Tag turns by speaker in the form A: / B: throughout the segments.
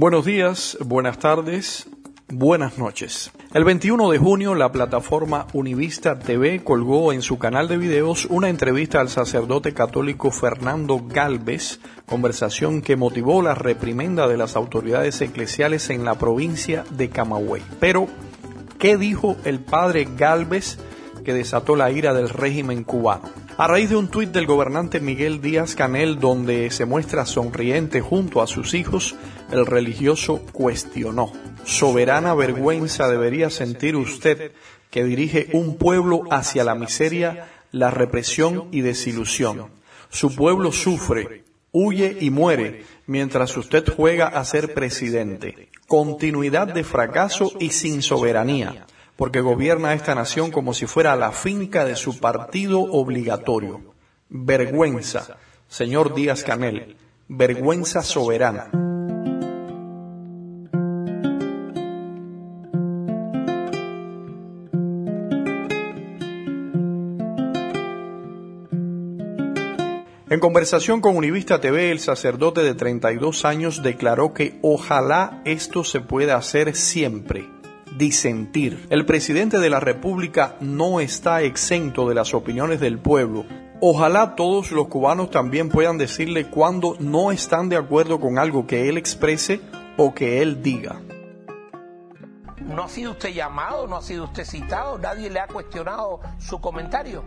A: Buenos días, buenas tardes, buenas noches. El 21 de junio, la plataforma Univista TV colgó en su canal de videos una entrevista al sacerdote católico Fernando Galvez, conversación que motivó la reprimenda de las autoridades eclesiales en la provincia de Camagüey. Pero, ¿qué dijo el padre Galvez que desató la ira del régimen cubano? A raíz de un tuit del gobernante Miguel Díaz Canel donde se muestra sonriente junto a sus hijos, el religioso cuestionó. Soberana vergüenza debería sentir usted que dirige un pueblo hacia la miseria, la represión y desilusión. Su pueblo sufre, huye y muere mientras usted juega a ser presidente. Continuidad de fracaso y sin soberanía porque gobierna esta nación como si fuera la finca de su partido obligatorio. Vergüenza, señor Díaz Canel, vergüenza soberana. En conversación con Univista TV, el sacerdote de 32 años declaró que ojalá esto se pueda hacer siempre disentir. El presidente de la República no está exento de las opiniones del pueblo. Ojalá todos los cubanos también puedan decirle cuando no están de acuerdo con algo que él exprese o que él diga.
B: ¿No ha sido usted llamado, no ha sido usted citado? ¿Nadie le ha cuestionado su comentario?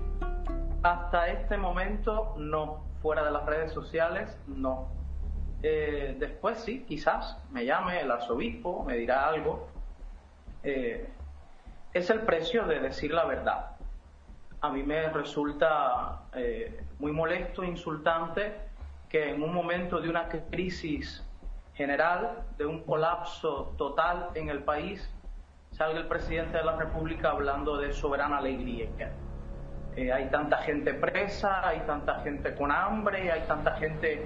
C: Hasta este momento no. Fuera de las redes sociales, no. Eh, después sí, quizás me llame el arzobispo, me dirá algo, eh, es el precio de decir la verdad. A mí me resulta eh, muy molesto, insultante, que en un momento de una crisis general, de un colapso total en el país, salga el presidente de la República hablando de soberana alegría. Eh, hay tanta gente presa, hay tanta gente con hambre, hay tanta gente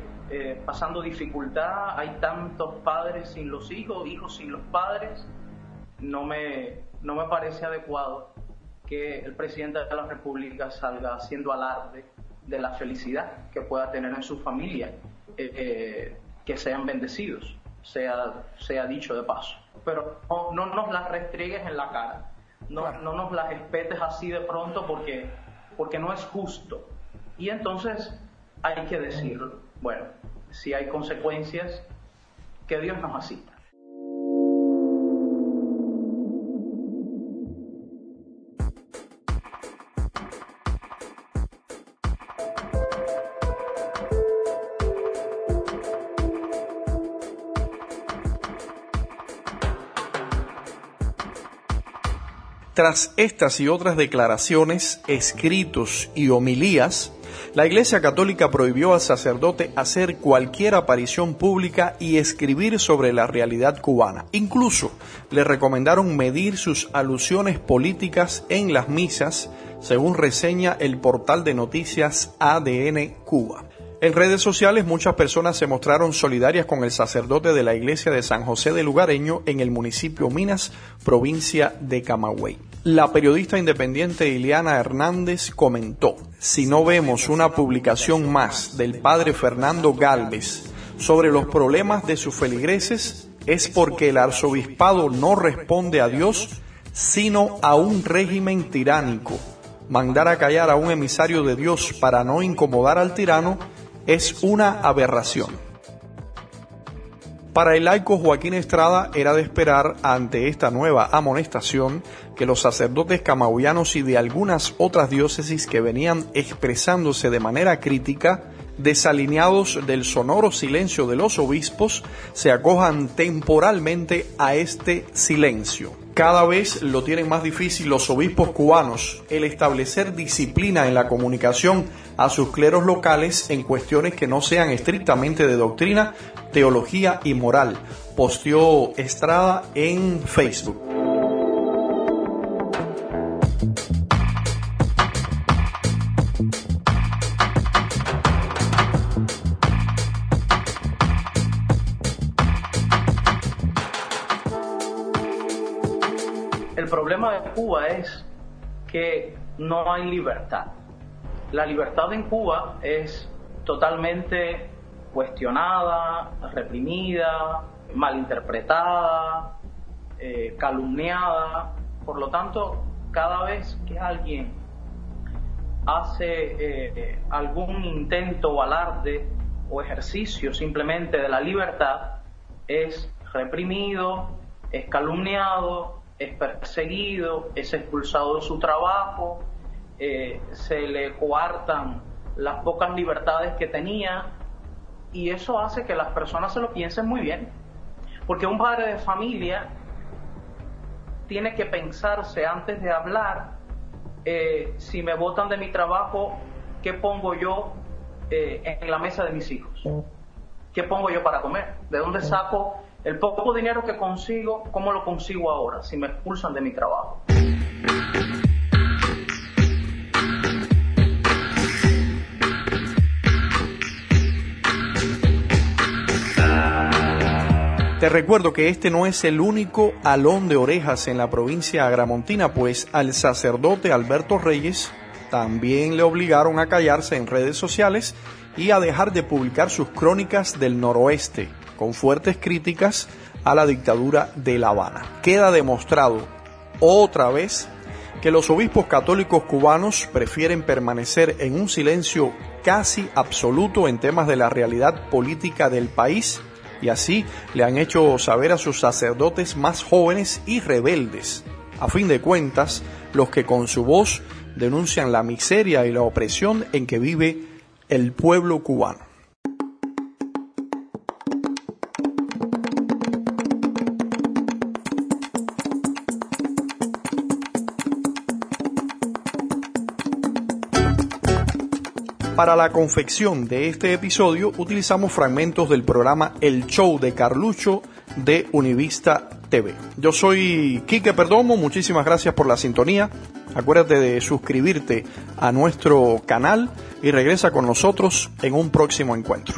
C: pasando dificultad, hay tantos padres sin los hijos, hijos sin los padres no me, no me parece adecuado que el presidente de la República salga haciendo alarde de la felicidad que pueda tener en su familia, eh, eh, que sean bendecidos, sea, sea dicho de paso. Pero no, nos las restriegues en la cara, no, no nos las espetes así de pronto porque, porque no es justo. Y entonces hay que decirlo. Bueno, si hay consecuencias, que Dios nos asista.
A: Tras estas y otras declaraciones, escritos y homilías, la Iglesia Católica prohibió al sacerdote hacer cualquier aparición pública y escribir sobre la realidad cubana. Incluso le recomendaron medir sus alusiones políticas en las misas, según reseña el portal de noticias ADN Cuba. En redes sociales muchas personas se mostraron solidarias con el sacerdote de la iglesia de San José de Lugareño en el municipio Minas, provincia de Camagüey. La periodista independiente Ileana Hernández comentó, si no vemos una publicación más del padre Fernando Galvez sobre los problemas de sus feligreses, es porque el arzobispado no responde a Dios, sino a un régimen tiránico. Mandar a callar a un emisario de Dios para no incomodar al tirano es una aberración. Para el laico Joaquín Estrada era de esperar ante esta nueva amonestación que los sacerdotes camauyanos y de algunas otras diócesis que venían expresándose de manera crítica, desalineados del sonoro silencio de los obispos, se acojan temporalmente a este silencio cada vez lo tienen más difícil los obispos cubanos el establecer disciplina en la comunicación a sus cleros locales en cuestiones que no sean estrictamente de doctrina, teología y moral, posteó Estrada en Facebook.
C: Cuba es que no hay libertad. La libertad en Cuba es totalmente cuestionada, reprimida, malinterpretada, eh, calumniada. Por lo tanto, cada vez que alguien hace eh, algún intento o alarde o ejercicio simplemente de la libertad, es reprimido, es calumniado, es perseguido, es expulsado de su trabajo, eh, se le coartan las pocas libertades que tenía y eso hace que las personas se lo piensen muy bien. Porque un padre de familia tiene que pensarse antes de hablar eh, si me botan de mi trabajo, ¿qué pongo yo eh, en la mesa de mis hijos? ¿Qué pongo yo para comer? ¿De dónde saco el poco dinero que consigo? ¿Cómo lo consigo ahora si me expulsan de mi trabajo?
A: Te recuerdo que este no es el único alón de orejas en la provincia agramontina, pues al sacerdote Alberto Reyes también le obligaron a callarse en redes sociales y a dejar de publicar sus crónicas del noroeste, con fuertes críticas a la dictadura de La Habana. Queda demostrado otra vez que los obispos católicos cubanos prefieren permanecer en un silencio casi absoluto en temas de la realidad política del país y así le han hecho saber a sus sacerdotes más jóvenes y rebeldes, a fin de cuentas, los que con su voz denuncian la miseria y la opresión en que vive el pueblo cubano. Para la confección de este episodio utilizamos fragmentos del programa El Show de Carlucho de Univista TV. Yo soy Quique Perdomo, muchísimas gracias por la sintonía. Acuérdate de suscribirte a nuestro canal y regresa con nosotros en un próximo encuentro.